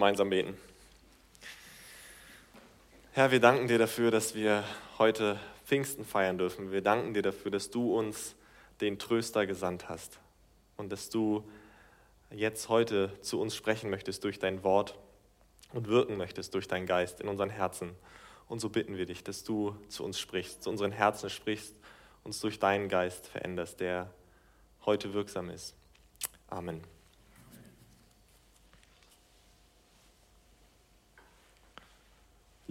Gemeinsam beten. Herr, wir danken dir dafür, dass wir heute Pfingsten feiern dürfen. Wir danken dir dafür, dass du uns den Tröster gesandt hast und dass du jetzt heute zu uns sprechen möchtest durch dein Wort und wirken möchtest durch deinen Geist in unseren Herzen. Und so bitten wir dich, dass du zu uns sprichst, zu unseren Herzen sprichst, uns durch deinen Geist veränderst, der heute wirksam ist. Amen.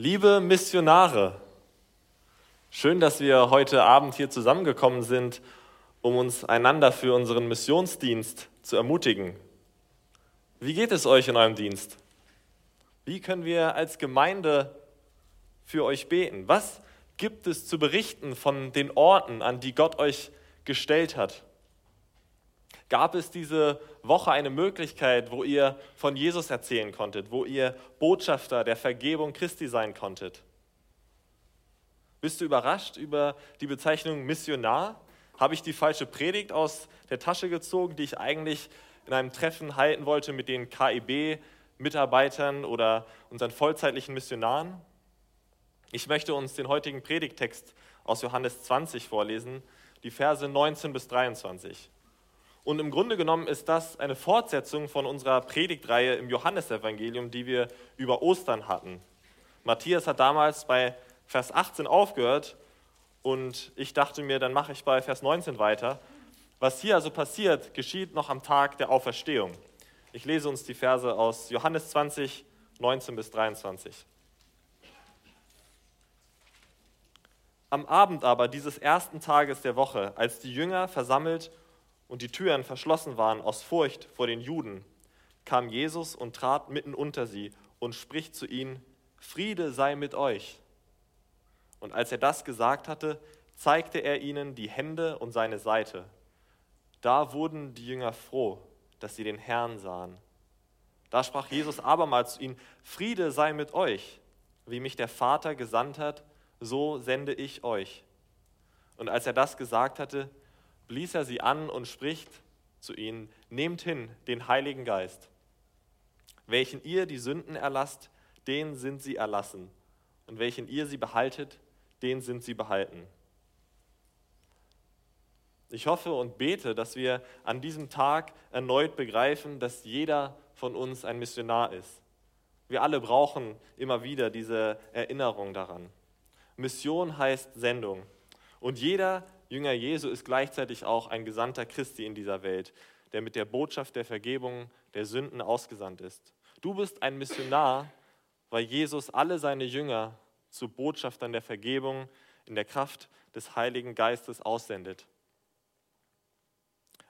Liebe Missionare, schön, dass wir heute Abend hier zusammengekommen sind, um uns einander für unseren Missionsdienst zu ermutigen. Wie geht es euch in eurem Dienst? Wie können wir als Gemeinde für euch beten? Was gibt es zu berichten von den Orten, an die Gott euch gestellt hat? Gab es diese Woche eine Möglichkeit, wo ihr von Jesus erzählen konntet, wo ihr Botschafter der Vergebung Christi sein konntet? Bist du überrascht über die Bezeichnung Missionar? Habe ich die falsche Predigt aus der Tasche gezogen, die ich eigentlich in einem Treffen halten wollte mit den KIB-Mitarbeitern oder unseren vollzeitlichen Missionaren? Ich möchte uns den heutigen Predigtext aus Johannes 20 vorlesen, die Verse 19 bis 23. Und im Grunde genommen ist das eine Fortsetzung von unserer Predigtreihe im Johannesevangelium, die wir über Ostern hatten. Matthias hat damals bei Vers 18 aufgehört und ich dachte mir, dann mache ich bei Vers 19 weiter. Was hier also passiert, geschieht noch am Tag der Auferstehung. Ich lese uns die Verse aus Johannes 20, 19 bis 23. Am Abend aber dieses ersten Tages der Woche, als die Jünger versammelt und die Türen verschlossen waren aus Furcht vor den Juden, kam Jesus und trat mitten unter sie und spricht zu ihnen, Friede sei mit euch. Und als er das gesagt hatte, zeigte er ihnen die Hände und seine Seite. Da wurden die Jünger froh, dass sie den Herrn sahen. Da sprach Jesus abermals zu ihnen, Friede sei mit euch, wie mich der Vater gesandt hat, so sende ich euch. Und als er das gesagt hatte, blies er sie an und spricht zu ihnen, nehmt hin den Heiligen Geist. Welchen ihr die Sünden erlasst, den sind sie erlassen. Und welchen ihr sie behaltet, den sind sie behalten. Ich hoffe und bete, dass wir an diesem Tag erneut begreifen, dass jeder von uns ein Missionar ist. Wir alle brauchen immer wieder diese Erinnerung daran. Mission heißt Sendung. Und jeder Jünger Jesu ist gleichzeitig auch ein Gesandter Christi in dieser Welt, der mit der Botschaft der Vergebung der Sünden ausgesandt ist. Du bist ein Missionar, weil Jesus alle seine Jünger zu Botschaftern der Vergebung in der Kraft des Heiligen Geistes aussendet.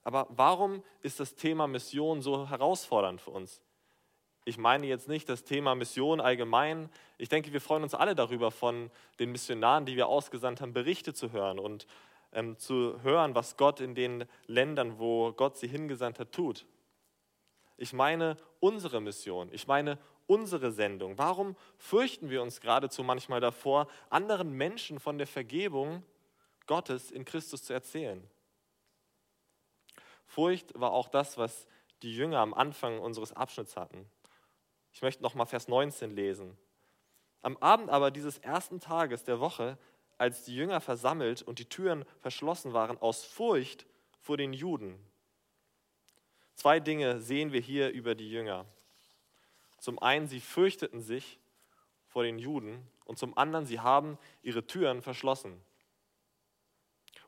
Aber warum ist das Thema Mission so herausfordernd für uns? Ich meine jetzt nicht das Thema Mission allgemein. Ich denke, wir freuen uns alle darüber, von den Missionaren, die wir ausgesandt haben, Berichte zu hören und ähm, zu hören, was Gott in den Ländern, wo Gott sie hingesandt hat, tut. Ich meine unsere Mission, ich meine unsere Sendung. Warum fürchten wir uns geradezu manchmal davor, anderen Menschen von der Vergebung Gottes in Christus zu erzählen? Furcht war auch das, was die Jünger am Anfang unseres Abschnitts hatten. Ich möchte noch mal Vers 19 lesen. Am Abend aber dieses ersten Tages der Woche als die Jünger versammelt und die Türen verschlossen waren aus Furcht vor den Juden. Zwei Dinge sehen wir hier über die Jünger. Zum einen, sie fürchteten sich vor den Juden und zum anderen, sie haben ihre Türen verschlossen.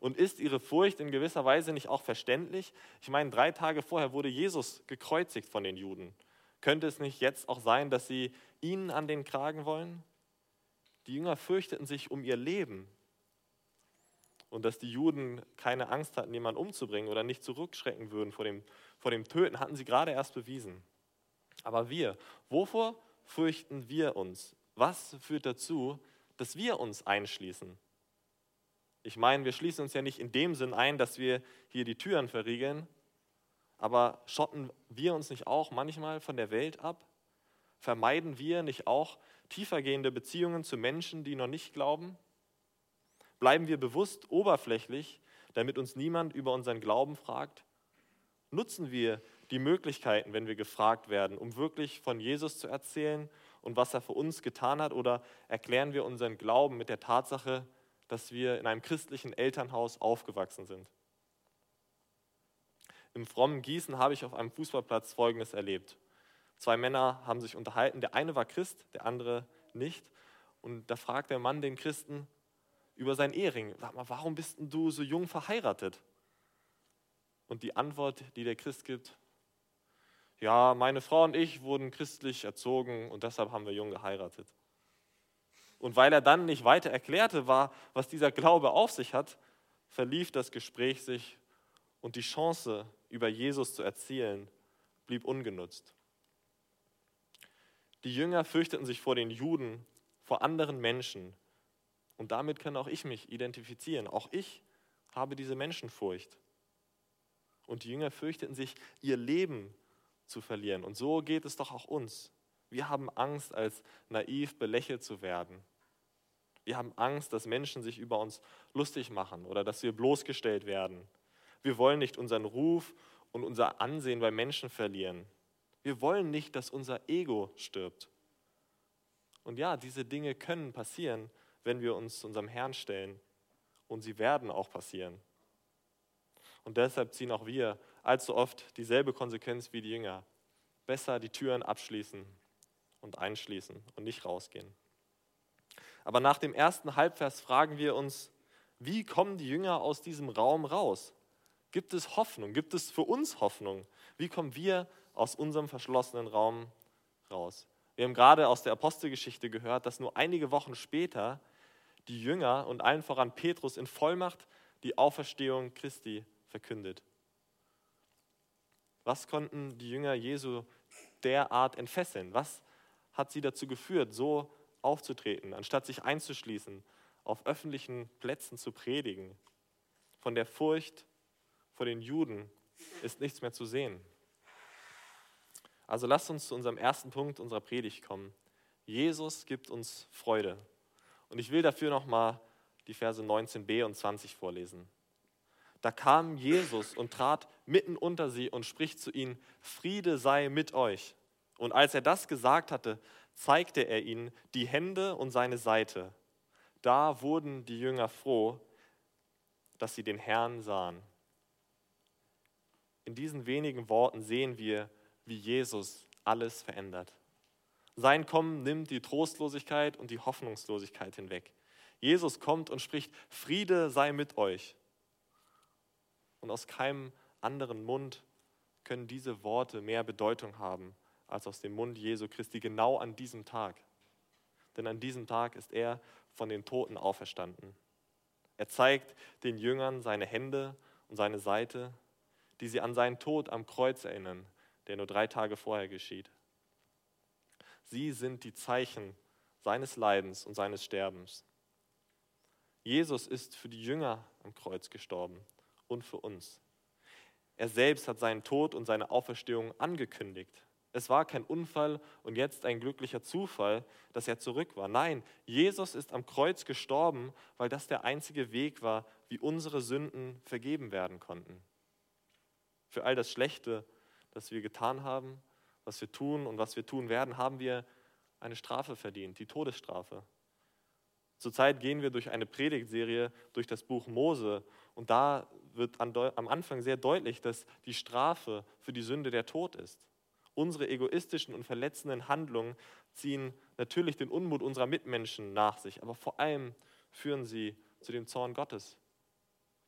Und ist ihre Furcht in gewisser Weise nicht auch verständlich? Ich meine, drei Tage vorher wurde Jesus gekreuzigt von den Juden. Könnte es nicht jetzt auch sein, dass sie ihnen an den Kragen wollen? Die Jünger fürchteten sich um ihr Leben. Und dass die Juden keine Angst hatten, jemanden umzubringen oder nicht zurückschrecken würden vor dem, vor dem Töten, hatten sie gerade erst bewiesen. Aber wir, wovor fürchten wir uns? Was führt dazu, dass wir uns einschließen? Ich meine, wir schließen uns ja nicht in dem Sinn ein, dass wir hier die Türen verriegeln, aber schotten wir uns nicht auch manchmal von der Welt ab? Vermeiden wir nicht auch tiefergehende Beziehungen zu Menschen, die noch nicht glauben? Bleiben wir bewusst oberflächlich, damit uns niemand über unseren Glauben fragt? Nutzen wir die Möglichkeiten, wenn wir gefragt werden, um wirklich von Jesus zu erzählen und was er für uns getan hat? Oder erklären wir unseren Glauben mit der Tatsache, dass wir in einem christlichen Elternhaus aufgewachsen sind? Im frommen Gießen habe ich auf einem Fußballplatz Folgendes erlebt. Zwei Männer haben sich unterhalten. Der eine war Christ, der andere nicht. Und da fragt der Mann den Christen über sein Ehering: Sag mal, warum bist du so jung verheiratet? Und die Antwort, die der Christ gibt: Ja, meine Frau und ich wurden christlich erzogen und deshalb haben wir jung geheiratet. Und weil er dann nicht weiter erklärte, war, was dieser Glaube auf sich hat, verlief das Gespräch sich und die Chance, über Jesus zu erzählen, blieb ungenutzt. Die Jünger fürchteten sich vor den Juden, vor anderen Menschen. Und damit kann auch ich mich identifizieren. Auch ich habe diese Menschenfurcht. Und die Jünger fürchteten sich, ihr Leben zu verlieren. Und so geht es doch auch uns. Wir haben Angst, als naiv belächelt zu werden. Wir haben Angst, dass Menschen sich über uns lustig machen oder dass wir bloßgestellt werden. Wir wollen nicht unseren Ruf und unser Ansehen bei Menschen verlieren. Wir wollen nicht, dass unser Ego stirbt. Und ja, diese Dinge können passieren, wenn wir uns unserem Herrn stellen. Und sie werden auch passieren. Und deshalb ziehen auch wir allzu oft dieselbe Konsequenz wie die Jünger. Besser die Türen abschließen und einschließen und nicht rausgehen. Aber nach dem ersten Halbvers fragen wir uns, wie kommen die Jünger aus diesem Raum raus? Gibt es Hoffnung? Gibt es für uns Hoffnung? Wie kommen wir aus unserem verschlossenen Raum raus? Wir haben gerade aus der Apostelgeschichte gehört, dass nur einige Wochen später die Jünger und allen voran Petrus in Vollmacht die Auferstehung Christi verkündet. Was konnten die Jünger Jesu derart entfesseln? Was hat sie dazu geführt, so aufzutreten, anstatt sich einzuschließen, auf öffentlichen Plätzen zu predigen? Von der Furcht vor den Juden ist nichts mehr zu sehen. Also lasst uns zu unserem ersten Punkt unserer Predigt kommen. Jesus gibt uns Freude. Und ich will dafür nochmal die Verse 19b und 20 vorlesen. Da kam Jesus und trat mitten unter sie und spricht zu ihnen, Friede sei mit euch. Und als er das gesagt hatte, zeigte er ihnen die Hände und seine Seite. Da wurden die Jünger froh, dass sie den Herrn sahen. In diesen wenigen Worten sehen wir, wie Jesus alles verändert. Sein Kommen nimmt die Trostlosigkeit und die Hoffnungslosigkeit hinweg. Jesus kommt und spricht, Friede sei mit euch. Und aus keinem anderen Mund können diese Worte mehr Bedeutung haben als aus dem Mund Jesu Christi genau an diesem Tag. Denn an diesem Tag ist er von den Toten auferstanden. Er zeigt den Jüngern seine Hände und seine Seite die sie an seinen Tod am Kreuz erinnern, der nur drei Tage vorher geschieht. Sie sind die Zeichen seines Leidens und seines Sterbens. Jesus ist für die Jünger am Kreuz gestorben und für uns. Er selbst hat seinen Tod und seine Auferstehung angekündigt. Es war kein Unfall und jetzt ein glücklicher Zufall, dass er zurück war. Nein, Jesus ist am Kreuz gestorben, weil das der einzige Weg war, wie unsere Sünden vergeben werden konnten für all das Schlechte, das wir getan haben, was wir tun und was wir tun werden, haben wir eine Strafe verdient, die Todesstrafe. Zurzeit gehen wir durch eine Predigtserie durch das Buch Mose und da wird am Anfang sehr deutlich, dass die Strafe für die Sünde der Tod ist. Unsere egoistischen und verletzenden Handlungen ziehen natürlich den Unmut unserer Mitmenschen nach sich, aber vor allem führen sie zu dem Zorn Gottes.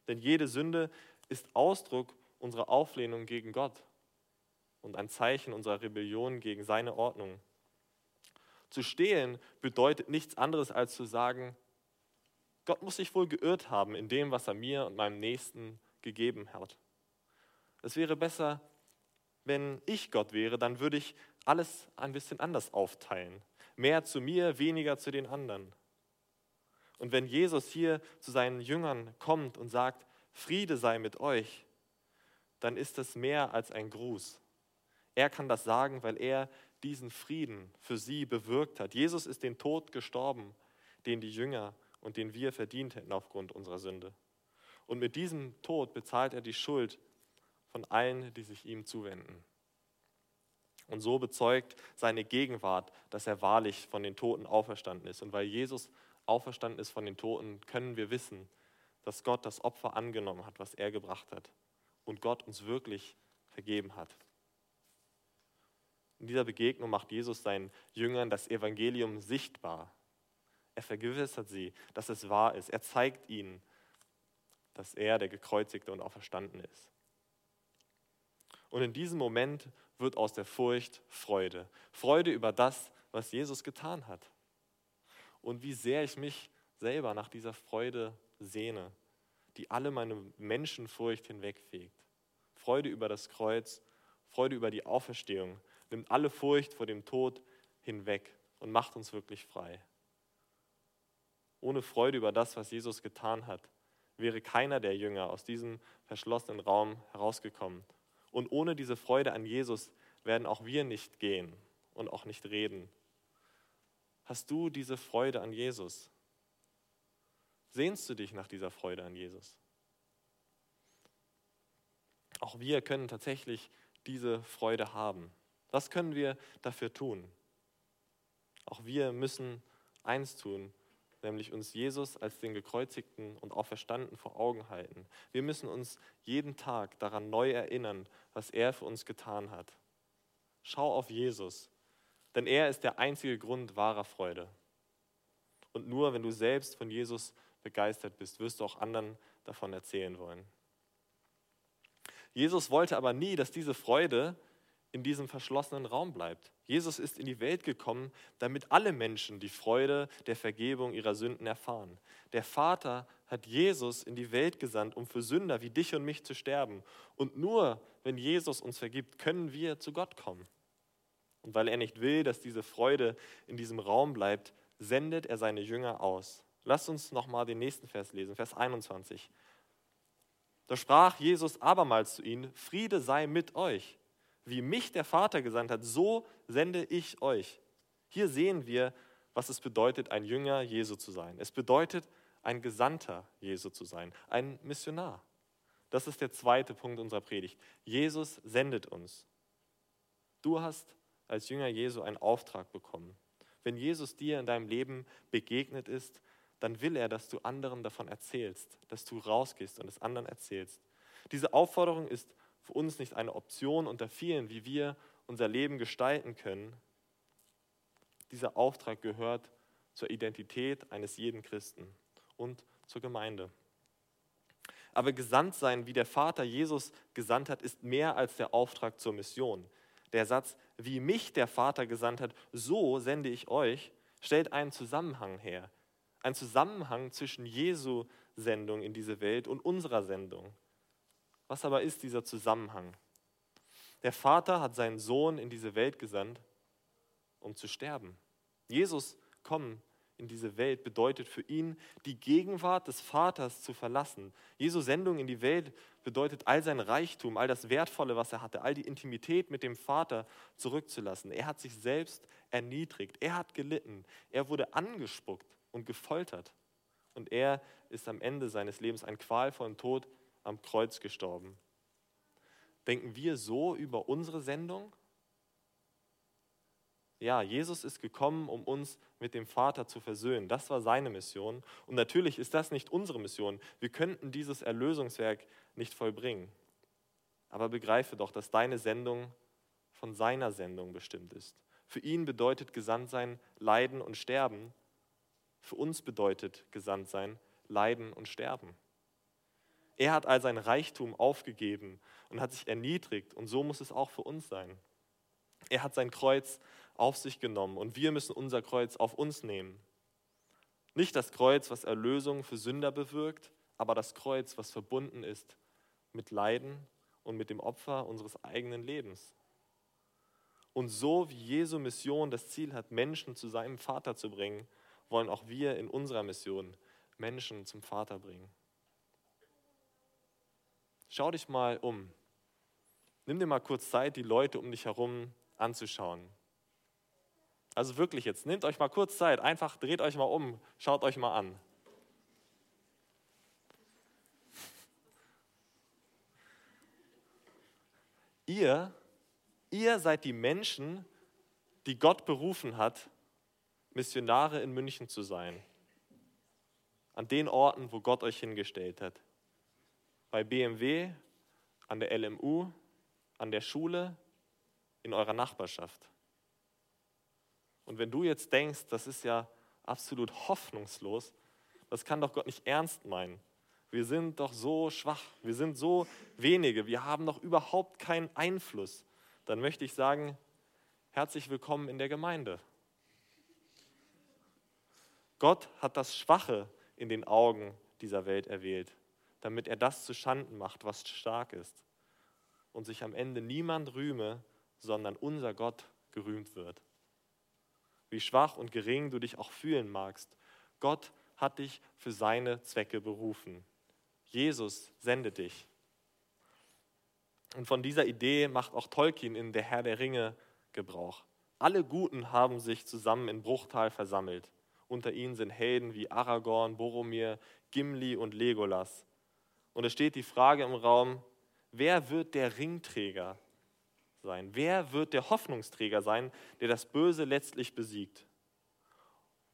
Denn jede Sünde ist Ausdruck unsere Auflehnung gegen Gott und ein Zeichen unserer Rebellion gegen seine Ordnung. Zu stehlen bedeutet nichts anderes als zu sagen, Gott muss sich wohl geirrt haben in dem, was er mir und meinem Nächsten gegeben hat. Es wäre besser, wenn ich Gott wäre, dann würde ich alles ein bisschen anders aufteilen. Mehr zu mir, weniger zu den anderen. Und wenn Jesus hier zu seinen Jüngern kommt und sagt, Friede sei mit euch, dann ist es mehr als ein Gruß. Er kann das sagen, weil er diesen Frieden für sie bewirkt hat. Jesus ist den Tod gestorben, den die Jünger und den wir verdient hätten aufgrund unserer Sünde. Und mit diesem Tod bezahlt er die Schuld von allen, die sich ihm zuwenden. Und so bezeugt seine Gegenwart, dass er wahrlich von den Toten auferstanden ist. Und weil Jesus auferstanden ist von den Toten, können wir wissen, dass Gott das Opfer angenommen hat, was er gebracht hat. Und Gott uns wirklich vergeben hat. In dieser Begegnung macht Jesus seinen Jüngern das Evangelium sichtbar. Er vergewissert sie, dass es wahr ist. Er zeigt ihnen, dass er der Gekreuzigte und auferstanden ist. Und in diesem Moment wird aus der Furcht Freude. Freude über das, was Jesus getan hat. Und wie sehr ich mich selber nach dieser Freude sehne, die alle meine Menschenfurcht hinwegfegt. Freude über das Kreuz, Freude über die Auferstehung, nimmt alle Furcht vor dem Tod hinweg und macht uns wirklich frei. Ohne Freude über das, was Jesus getan hat, wäre keiner der Jünger aus diesem verschlossenen Raum herausgekommen und ohne diese Freude an Jesus werden auch wir nicht gehen und auch nicht reden. Hast du diese Freude an Jesus? Sehnst du dich nach dieser Freude an Jesus? Auch wir können tatsächlich diese Freude haben. Was können wir dafür tun? Auch wir müssen eins tun, nämlich uns Jesus als den gekreuzigten und auferstanden vor Augen halten. Wir müssen uns jeden Tag daran neu erinnern, was er für uns getan hat. Schau auf Jesus, denn er ist der einzige Grund wahrer Freude. Und nur wenn du selbst von Jesus begeistert bist, wirst du auch anderen davon erzählen wollen. Jesus wollte aber nie, dass diese Freude in diesem verschlossenen Raum bleibt. Jesus ist in die Welt gekommen, damit alle Menschen die Freude der Vergebung ihrer Sünden erfahren. Der Vater hat Jesus in die Welt gesandt, um für Sünder wie dich und mich zu sterben. Und nur wenn Jesus uns vergibt, können wir zu Gott kommen. Und weil er nicht will, dass diese Freude in diesem Raum bleibt, sendet er seine Jünger aus. Lasst uns nochmal den nächsten Vers lesen, Vers 21. Da sprach Jesus abermals zu ihnen, Friede sei mit euch. Wie mich der Vater gesandt hat, so sende ich euch. Hier sehen wir, was es bedeutet, ein Jünger Jesu zu sein. Es bedeutet, ein Gesandter Jesu zu sein, ein Missionar. Das ist der zweite Punkt unserer Predigt. Jesus sendet uns. Du hast als Jünger Jesu einen Auftrag bekommen. Wenn Jesus dir in deinem Leben begegnet ist, dann will er, dass du anderen davon erzählst, dass du rausgehst und es anderen erzählst. Diese Aufforderung ist für uns nicht eine Option unter vielen, wie wir unser Leben gestalten können. Dieser Auftrag gehört zur Identität eines jeden Christen und zur Gemeinde. Aber gesandt sein, wie der Vater Jesus gesandt hat, ist mehr als der Auftrag zur Mission. Der Satz, wie mich der Vater gesandt hat, so sende ich euch, stellt einen Zusammenhang her. Ein Zusammenhang zwischen Jesu Sendung in diese Welt und unserer Sendung. Was aber ist dieser Zusammenhang? Der Vater hat seinen Sohn in diese Welt gesandt, um zu sterben. Jesus kommen in diese Welt bedeutet für ihn, die Gegenwart des Vaters zu verlassen. Jesu Sendung in die Welt bedeutet, all sein Reichtum, all das Wertvolle, was er hatte, all die Intimität mit dem Vater zurückzulassen. Er hat sich selbst erniedrigt, er hat gelitten, er wurde angespuckt und gefoltert. Und er ist am Ende seines Lebens einen qualvollen Tod am Kreuz gestorben. Denken wir so über unsere Sendung? Ja, Jesus ist gekommen, um uns mit dem Vater zu versöhnen. Das war seine Mission. Und natürlich ist das nicht unsere Mission. Wir könnten dieses Erlösungswerk nicht vollbringen. Aber begreife doch, dass deine Sendung von seiner Sendung bestimmt ist. Für ihn bedeutet Gesandtsein Leiden und Sterben. Für uns bedeutet Gesandtsein Leiden und Sterben. Er hat all sein Reichtum aufgegeben und hat sich erniedrigt und so muss es auch für uns sein. Er hat sein Kreuz auf sich genommen und wir müssen unser Kreuz auf uns nehmen. Nicht das Kreuz, was Erlösung für Sünder bewirkt, aber das Kreuz, was verbunden ist mit Leiden und mit dem Opfer unseres eigenen Lebens. Und so wie Jesu Mission das Ziel hat, Menschen zu seinem Vater zu bringen, wollen auch wir in unserer Mission Menschen zum Vater bringen. Schau dich mal um. Nimm dir mal kurz Zeit, die Leute um dich herum anzuschauen. Also wirklich jetzt, nehmt euch mal kurz Zeit, einfach dreht euch mal um, schaut euch mal an. Ihr, Ihr seid die Menschen, die Gott berufen hat, Missionare in München zu sein. An den Orten, wo Gott euch hingestellt hat. Bei BMW, an der LMU, an der Schule, in eurer Nachbarschaft. Und wenn du jetzt denkst, das ist ja absolut hoffnungslos, das kann doch Gott nicht ernst meinen. Wir sind doch so schwach, wir sind so wenige, wir haben doch überhaupt keinen Einfluss. Dann möchte ich sagen, herzlich willkommen in der Gemeinde. Gott hat das Schwache in den Augen dieser Welt erwählt, damit er das zu Schanden macht, was stark ist. Und sich am Ende niemand rühme, sondern unser Gott gerühmt wird. Wie schwach und gering du dich auch fühlen magst, Gott hat dich für seine Zwecke berufen. Jesus sendet dich. Und von dieser Idee macht auch Tolkien in Der Herr der Ringe Gebrauch. Alle Guten haben sich zusammen in Bruchtal versammelt. Unter ihnen sind Helden wie Aragorn, Boromir, Gimli und Legolas. Und es steht die Frage im Raum, wer wird der Ringträger sein? Wer wird der Hoffnungsträger sein, der das Böse letztlich besiegt?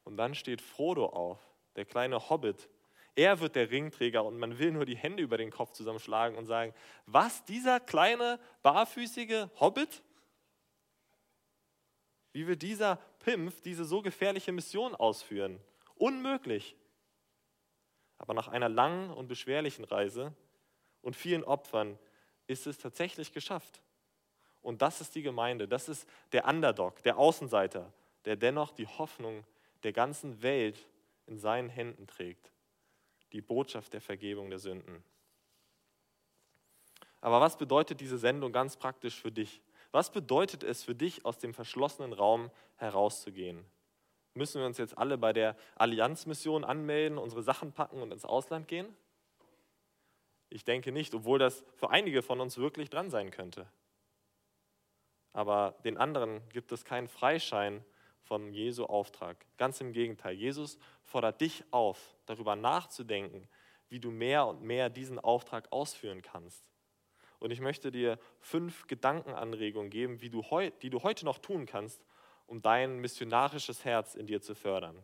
Und dann steht Frodo auf, der kleine Hobbit. Er wird der Ringträger und man will nur die Hände über den Kopf zusammenschlagen und sagen, was, dieser kleine, barfüßige Hobbit? Wie will dieser Pimpf diese so gefährliche Mission ausführen? Unmöglich. Aber nach einer langen und beschwerlichen Reise und vielen Opfern ist es tatsächlich geschafft. Und das ist die Gemeinde, das ist der Underdog, der Außenseiter, der dennoch die Hoffnung der ganzen Welt in seinen Händen trägt. Die Botschaft der Vergebung der Sünden. Aber was bedeutet diese Sendung ganz praktisch für dich? Was bedeutet es für dich, aus dem verschlossenen Raum herauszugehen? Müssen wir uns jetzt alle bei der Allianzmission anmelden, unsere Sachen packen und ins Ausland gehen? Ich denke nicht, obwohl das für einige von uns wirklich dran sein könnte. Aber den anderen gibt es keinen Freischein von Jesu Auftrag. Ganz im Gegenteil, Jesus fordert dich auf, darüber nachzudenken, wie du mehr und mehr diesen Auftrag ausführen kannst. Und ich möchte dir fünf Gedankenanregungen geben, wie du die du heute noch tun kannst, um dein missionarisches Herz in dir zu fördern.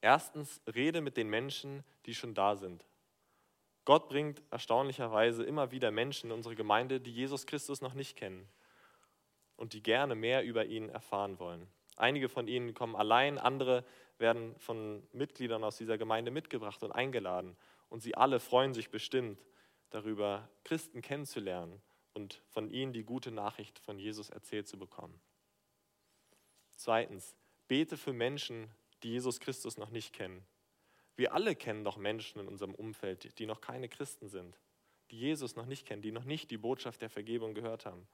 Erstens, rede mit den Menschen, die schon da sind. Gott bringt erstaunlicherweise immer wieder Menschen in unsere Gemeinde, die Jesus Christus noch nicht kennen und die gerne mehr über ihn erfahren wollen. Einige von ihnen kommen allein, andere werden von Mitgliedern aus dieser Gemeinde mitgebracht und eingeladen. Und sie alle freuen sich bestimmt, darüber, Christen kennenzulernen und von ihnen die gute Nachricht von Jesus erzählt zu bekommen. Zweitens, bete für Menschen, die Jesus Christus noch nicht kennen. Wir alle kennen doch Menschen in unserem Umfeld, die noch keine Christen sind, die Jesus noch nicht kennen, die noch nicht die Botschaft der Vergebung gehört haben.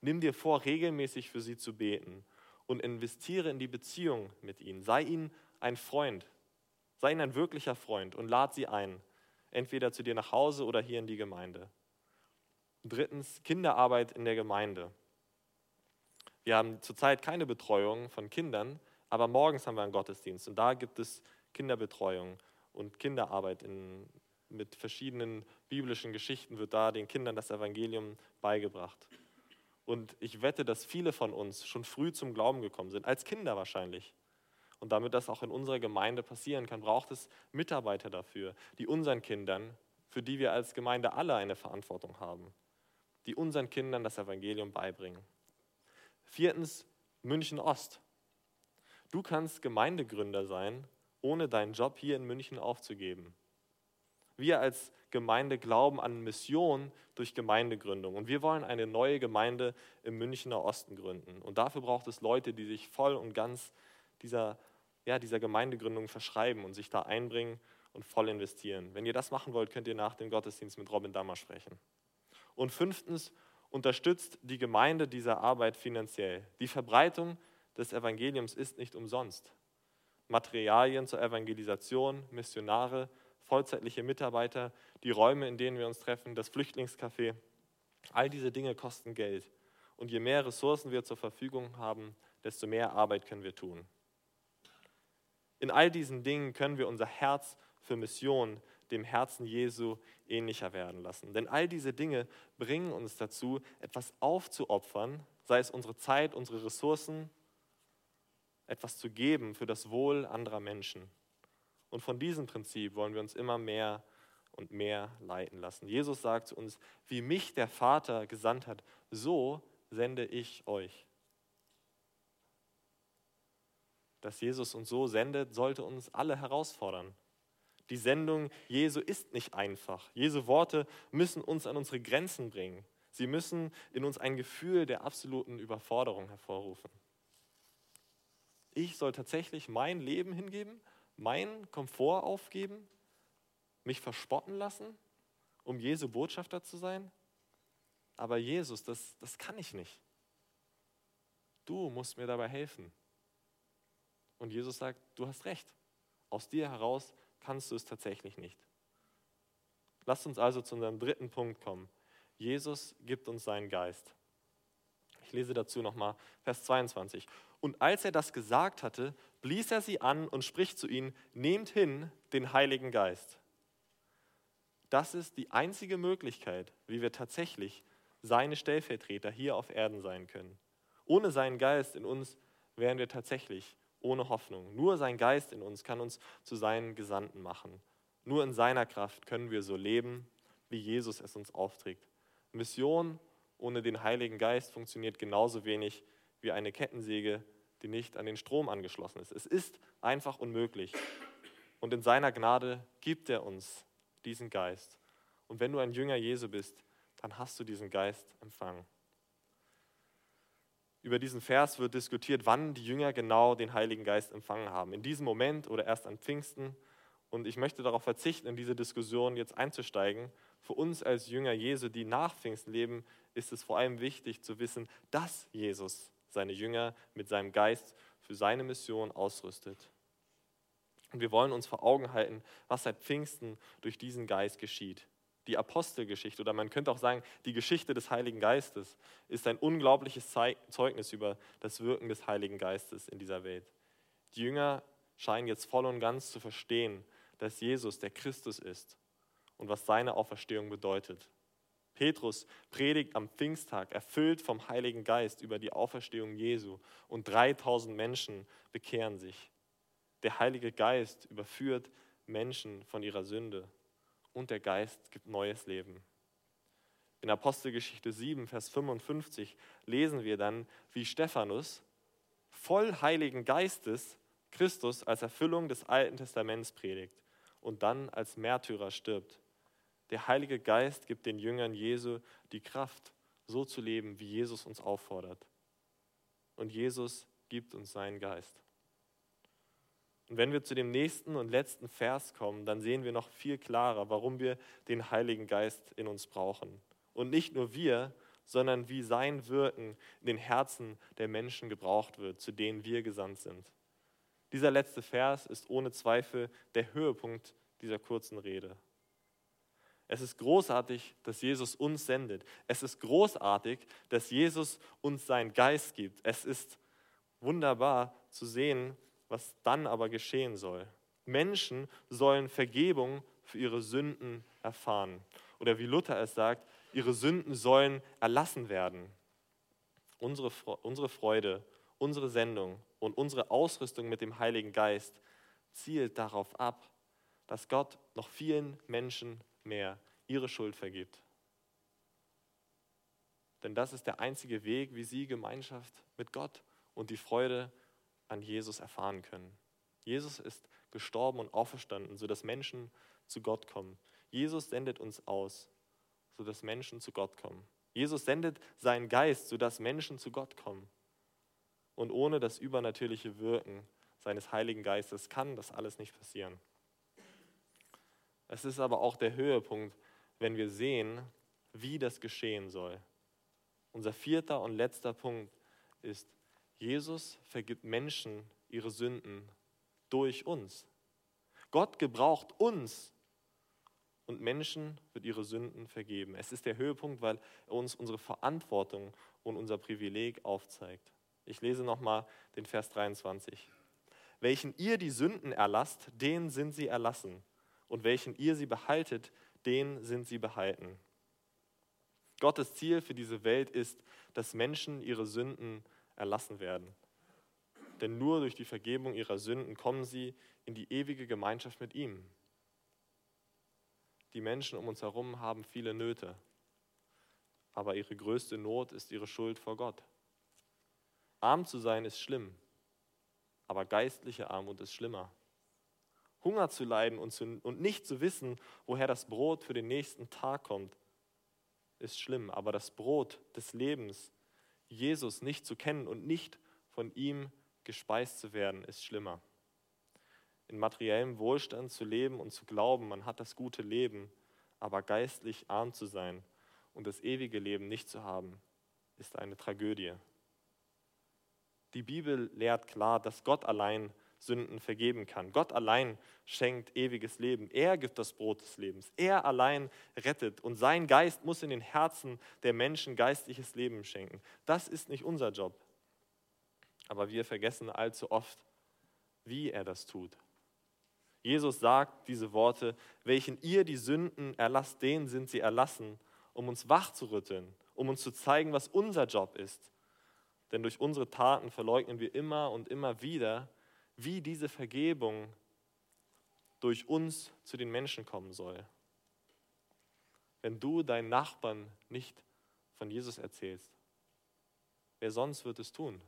Nimm dir vor, regelmäßig für sie zu beten und investiere in die Beziehung mit ihnen. Sei ihnen ein Freund, sei ihnen ein wirklicher Freund und lad sie ein entweder zu dir nach Hause oder hier in die Gemeinde. Drittens, Kinderarbeit in der Gemeinde. Wir haben zurzeit keine Betreuung von Kindern, aber morgens haben wir einen Gottesdienst und da gibt es Kinderbetreuung und Kinderarbeit in, mit verschiedenen biblischen Geschichten wird da den Kindern das Evangelium beigebracht. Und ich wette, dass viele von uns schon früh zum Glauben gekommen sind, als Kinder wahrscheinlich. Und damit das auch in unserer Gemeinde passieren kann, braucht es Mitarbeiter dafür, die unseren Kindern, für die wir als Gemeinde alle eine Verantwortung haben, die unseren Kindern das Evangelium beibringen. Viertens, München Ost. Du kannst Gemeindegründer sein, ohne deinen Job hier in München aufzugeben. Wir als Gemeinde glauben an Mission durch Gemeindegründung. Und wir wollen eine neue Gemeinde im Münchner Osten gründen. Und dafür braucht es Leute, die sich voll und ganz dieser, ja, dieser Gemeindegründung verschreiben und sich da einbringen und voll investieren. Wenn ihr das machen wollt, könnt ihr nach dem Gottesdienst mit Robin Dammer sprechen. Und fünftens, unterstützt die Gemeinde dieser Arbeit finanziell. Die Verbreitung des Evangeliums ist nicht umsonst. Materialien zur Evangelisation, Missionare, vollzeitliche Mitarbeiter, die Räume, in denen wir uns treffen, das Flüchtlingscafé, all diese Dinge kosten Geld. Und je mehr Ressourcen wir zur Verfügung haben, desto mehr Arbeit können wir tun. In all diesen Dingen können wir unser Herz für Mission dem Herzen Jesu ähnlicher werden lassen. Denn all diese Dinge bringen uns dazu, etwas aufzuopfern, sei es unsere Zeit, unsere Ressourcen, etwas zu geben für das Wohl anderer Menschen. Und von diesem Prinzip wollen wir uns immer mehr und mehr leiten lassen. Jesus sagt zu uns, wie mich der Vater gesandt hat, so sende ich euch. Dass Jesus uns so sendet, sollte uns alle herausfordern. Die Sendung Jesu ist nicht einfach. Jesu Worte müssen uns an unsere Grenzen bringen. Sie müssen in uns ein Gefühl der absoluten Überforderung hervorrufen. Ich soll tatsächlich mein Leben hingeben, meinen Komfort aufgeben, mich verspotten lassen, um Jesu Botschafter zu sein? Aber Jesus, das, das kann ich nicht. Du musst mir dabei helfen. Und Jesus sagt, du hast recht. Aus dir heraus kannst du es tatsächlich nicht. Lasst uns also zu unserem dritten Punkt kommen. Jesus gibt uns seinen Geist. Ich lese dazu nochmal Vers 22. Und als er das gesagt hatte, blies er sie an und spricht zu ihnen, nehmt hin den Heiligen Geist. Das ist die einzige Möglichkeit, wie wir tatsächlich seine Stellvertreter hier auf Erden sein können. Ohne seinen Geist in uns wären wir tatsächlich ohne Hoffnung. Nur sein Geist in uns kann uns zu seinen Gesandten machen. Nur in seiner Kraft können wir so leben, wie Jesus es uns aufträgt. Mission ohne den Heiligen Geist funktioniert genauso wenig wie eine Kettensäge, die nicht an den Strom angeschlossen ist. Es ist einfach unmöglich. Und in seiner Gnade gibt er uns diesen Geist. Und wenn du ein Jünger Jesu bist, dann hast du diesen Geist empfangen. Über diesen Vers wird diskutiert, wann die Jünger genau den Heiligen Geist empfangen haben. In diesem Moment oder erst an Pfingsten. Und ich möchte darauf verzichten, in diese Diskussion jetzt einzusteigen. Für uns als Jünger Jesu, die nach Pfingsten leben, ist es vor allem wichtig zu wissen, dass Jesus seine Jünger mit seinem Geist für seine Mission ausrüstet. Und wir wollen uns vor Augen halten, was seit Pfingsten durch diesen Geist geschieht. Die Apostelgeschichte oder man könnte auch sagen, die Geschichte des Heiligen Geistes ist ein unglaubliches Zeugnis über das Wirken des Heiligen Geistes in dieser Welt. Die Jünger scheinen jetzt voll und ganz zu verstehen, dass Jesus der Christus ist und was seine Auferstehung bedeutet. Petrus predigt am Pfingsttag, erfüllt vom Heiligen Geist über die Auferstehung Jesu und 3000 Menschen bekehren sich. Der Heilige Geist überführt Menschen von ihrer Sünde und der Geist gibt neues Leben. In Apostelgeschichte 7, Vers 55 lesen wir dann, wie Stephanus voll Heiligen Geistes Christus als Erfüllung des Alten Testaments predigt und dann als Märtyrer stirbt. Der Heilige Geist gibt den Jüngern Jesu die Kraft, so zu leben, wie Jesus uns auffordert. Und Jesus gibt uns seinen Geist. Und wenn wir zu dem nächsten und letzten Vers kommen, dann sehen wir noch viel klarer, warum wir den Heiligen Geist in uns brauchen. Und nicht nur wir, sondern wie sein Wirken in den Herzen der Menschen gebraucht wird, zu denen wir gesandt sind. Dieser letzte Vers ist ohne Zweifel der Höhepunkt dieser kurzen Rede. Es ist großartig, dass Jesus uns sendet. Es ist großartig, dass Jesus uns seinen Geist gibt. Es ist wunderbar zu sehen, was dann aber geschehen soll. Menschen sollen Vergebung für ihre Sünden erfahren. Oder wie Luther es sagt, ihre Sünden sollen erlassen werden. Unsere, unsere Freude, unsere Sendung und unsere Ausrüstung mit dem Heiligen Geist zielt darauf ab, dass Gott noch vielen Menschen mehr ihre Schuld vergibt. Denn das ist der einzige Weg, wie sie Gemeinschaft mit Gott und die Freude an Jesus erfahren können. Jesus ist gestorben und auferstanden, sodass Menschen zu Gott kommen. Jesus sendet uns aus, sodass Menschen zu Gott kommen. Jesus sendet seinen Geist, sodass Menschen zu Gott kommen. Und ohne das übernatürliche Wirken seines Heiligen Geistes kann das alles nicht passieren. Es ist aber auch der Höhepunkt, wenn wir sehen, wie das geschehen soll. Unser vierter und letzter Punkt ist, Jesus vergibt Menschen ihre Sünden durch uns. Gott gebraucht uns und Menschen wird ihre Sünden vergeben. Es ist der Höhepunkt, weil er uns unsere Verantwortung und unser Privileg aufzeigt. Ich lese nochmal den Vers 23. Welchen ihr die Sünden erlasst, denen sind sie erlassen. und welchen ihr sie behaltet, den sind sie behalten. Gottes Ziel für diese Welt ist, dass Menschen ihre Sünden erlassen werden. Denn nur durch die Vergebung ihrer Sünden kommen sie in die ewige Gemeinschaft mit ihm. Die Menschen um uns herum haben viele Nöte, aber ihre größte Not ist ihre Schuld vor Gott. Arm zu sein ist schlimm, aber geistliche Armut ist schlimmer. Hunger zu leiden und, zu, und nicht zu wissen, woher das Brot für den nächsten Tag kommt, ist schlimm. Aber das Brot des Lebens, Jesus nicht zu kennen und nicht von ihm gespeist zu werden, ist schlimmer. In materiellem Wohlstand zu leben und zu glauben, man hat das gute Leben, aber geistlich arm zu sein und das ewige Leben nicht zu haben, ist eine Tragödie. Die Bibel lehrt klar, dass Gott allein Sünden vergeben kann. Gott allein schenkt ewiges Leben. Er gibt das Brot des Lebens. Er allein rettet. Und sein Geist muss in den Herzen der Menschen geistliches Leben schenken. Das ist nicht unser Job. Aber wir vergessen allzu oft, wie er das tut. Jesus sagt diese Worte, welchen ihr die Sünden erlasst, denen sind sie erlassen, um uns wach zu rütteln, um uns zu zeigen, was unser Job ist. Denn durch unsere Taten verleugnen wir immer und immer wieder, wie diese Vergebung durch uns zu den Menschen kommen soll. Wenn du deinen Nachbarn nicht von Jesus erzählst, wer sonst wird es tun?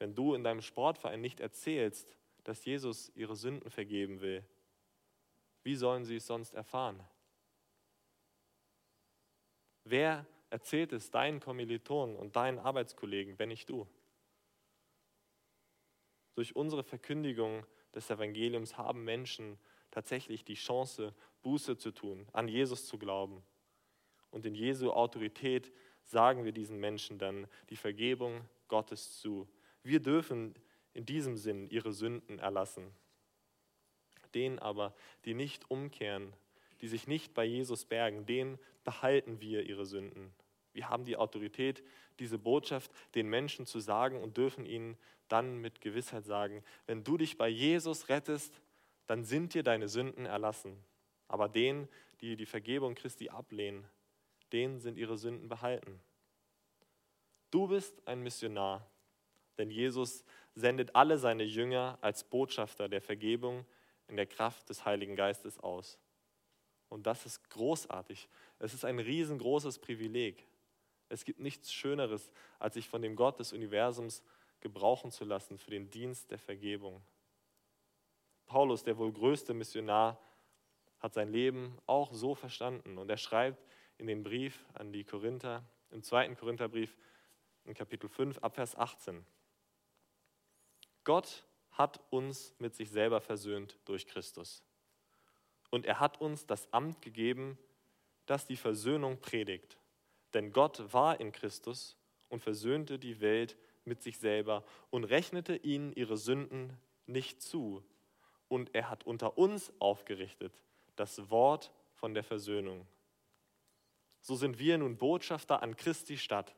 Wenn du in deinem Sportverein nicht erzählst, dass Jesus ihre Sünden vergeben will, wie sollen sie es sonst erfahren? Wer erzählt es deinen Kommilitonen und deinen Arbeitskollegen, wenn nicht du? Durch unsere Verkündigung des Evangeliums haben Menschen tatsächlich die Chance, Buße zu tun, an Jesus zu glauben. Und in Jesu Autorität sagen wir diesen Menschen dann die Vergebung Gottes zu. Wir dürfen in diesem Sinn ihre Sünden erlassen. Denen aber, die nicht umkehren, die sich nicht bei Jesus bergen, denen behalten wir ihre Sünden. Wir haben die Autorität, diese Botschaft den Menschen zu sagen und dürfen ihnen dann mit Gewissheit sagen, wenn du dich bei Jesus rettest, dann sind dir deine Sünden erlassen. Aber denen, die die Vergebung Christi ablehnen, denen sind ihre Sünden behalten. Du bist ein Missionar, denn Jesus sendet alle seine Jünger als Botschafter der Vergebung in der Kraft des Heiligen Geistes aus. Und das ist großartig. Es ist ein riesengroßes Privileg. Es gibt nichts Schöneres, als sich von dem Gott des Universums gebrauchen zu lassen für den Dienst der Vergebung. Paulus, der wohl größte Missionar, hat sein Leben auch so verstanden und er schreibt in den Brief an die Korinther, im zweiten Korintherbrief in Kapitel 5 ab Vers 18. Gott hat uns mit sich selber versöhnt durch Christus. Und er hat uns das Amt gegeben, das die Versöhnung predigt. Denn Gott war in Christus und versöhnte die Welt mit sich selber und rechnete ihnen ihre Sünden nicht zu. Und er hat unter uns aufgerichtet das Wort von der Versöhnung. So sind wir nun Botschafter an Christi Stadt,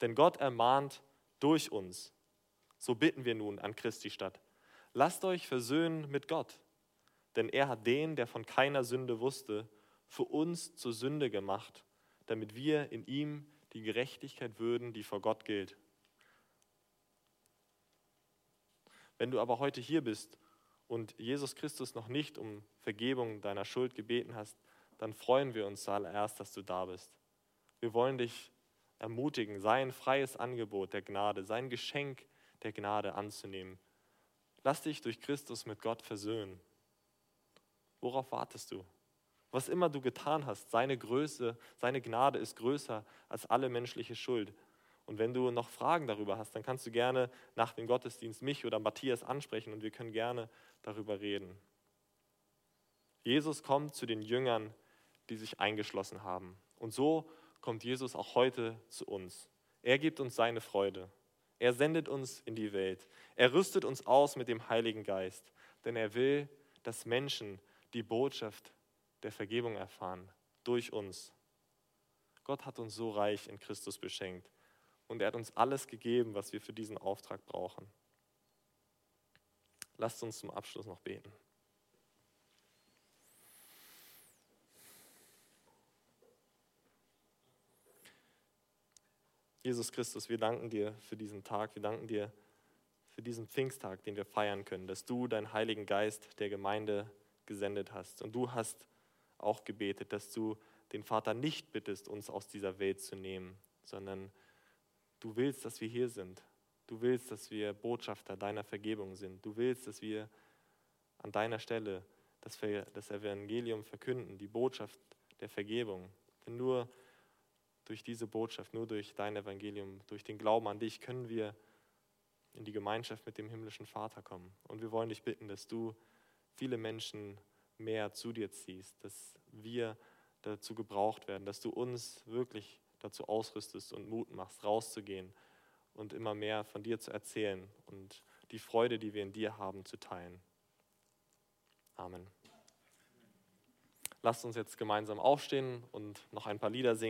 denn Gott ermahnt durch uns. So bitten wir nun an Christi Stadt. Lasst euch versöhnen mit Gott, denn er hat den, der von keiner Sünde wusste, für uns zur Sünde gemacht damit wir in ihm die Gerechtigkeit würden, die vor Gott gilt. Wenn du aber heute hier bist und Jesus Christus noch nicht um Vergebung deiner Schuld gebeten hast, dann freuen wir uns zuallererst, dass du da bist. Wir wollen dich ermutigen, sein freies Angebot der Gnade, sein Geschenk der Gnade anzunehmen. Lass dich durch Christus mit Gott versöhnen. Worauf wartest du? Was immer du getan hast, seine Größe, seine Gnade ist größer als alle menschliche Schuld. Und wenn du noch Fragen darüber hast, dann kannst du gerne nach dem Gottesdienst mich oder Matthias ansprechen und wir können gerne darüber reden. Jesus kommt zu den Jüngern, die sich eingeschlossen haben. Und so kommt Jesus auch heute zu uns. Er gibt uns seine Freude. Er sendet uns in die Welt. Er rüstet uns aus mit dem Heiligen Geist, denn er will, dass Menschen die Botschaft der Vergebung erfahren, durch uns. Gott hat uns so reich in Christus beschenkt und er hat uns alles gegeben, was wir für diesen Auftrag brauchen. Lasst uns zum Abschluss noch beten. Jesus Christus, wir danken dir für diesen Tag, wir danken dir für diesen Pfingsttag, den wir feiern können, dass du deinen Heiligen Geist der Gemeinde gesendet hast. Und du hast auch gebetet, dass du den Vater nicht bittest, uns aus dieser Welt zu nehmen, sondern du willst, dass wir hier sind. Du willst, dass wir Botschafter deiner Vergebung sind. Du willst, dass wir an deiner Stelle das, das Evangelium verkünden, die Botschaft der Vergebung. Denn nur durch diese Botschaft, nur durch dein Evangelium, durch den Glauben an dich können wir in die Gemeinschaft mit dem himmlischen Vater kommen. Und wir wollen dich bitten, dass du viele Menschen mehr zu dir ziehst, dass wir dazu gebraucht werden, dass du uns wirklich dazu ausrüstest und Mut machst, rauszugehen und immer mehr von dir zu erzählen und die Freude, die wir in dir haben, zu teilen. Amen. Lasst uns jetzt gemeinsam aufstehen und noch ein paar Lieder singen.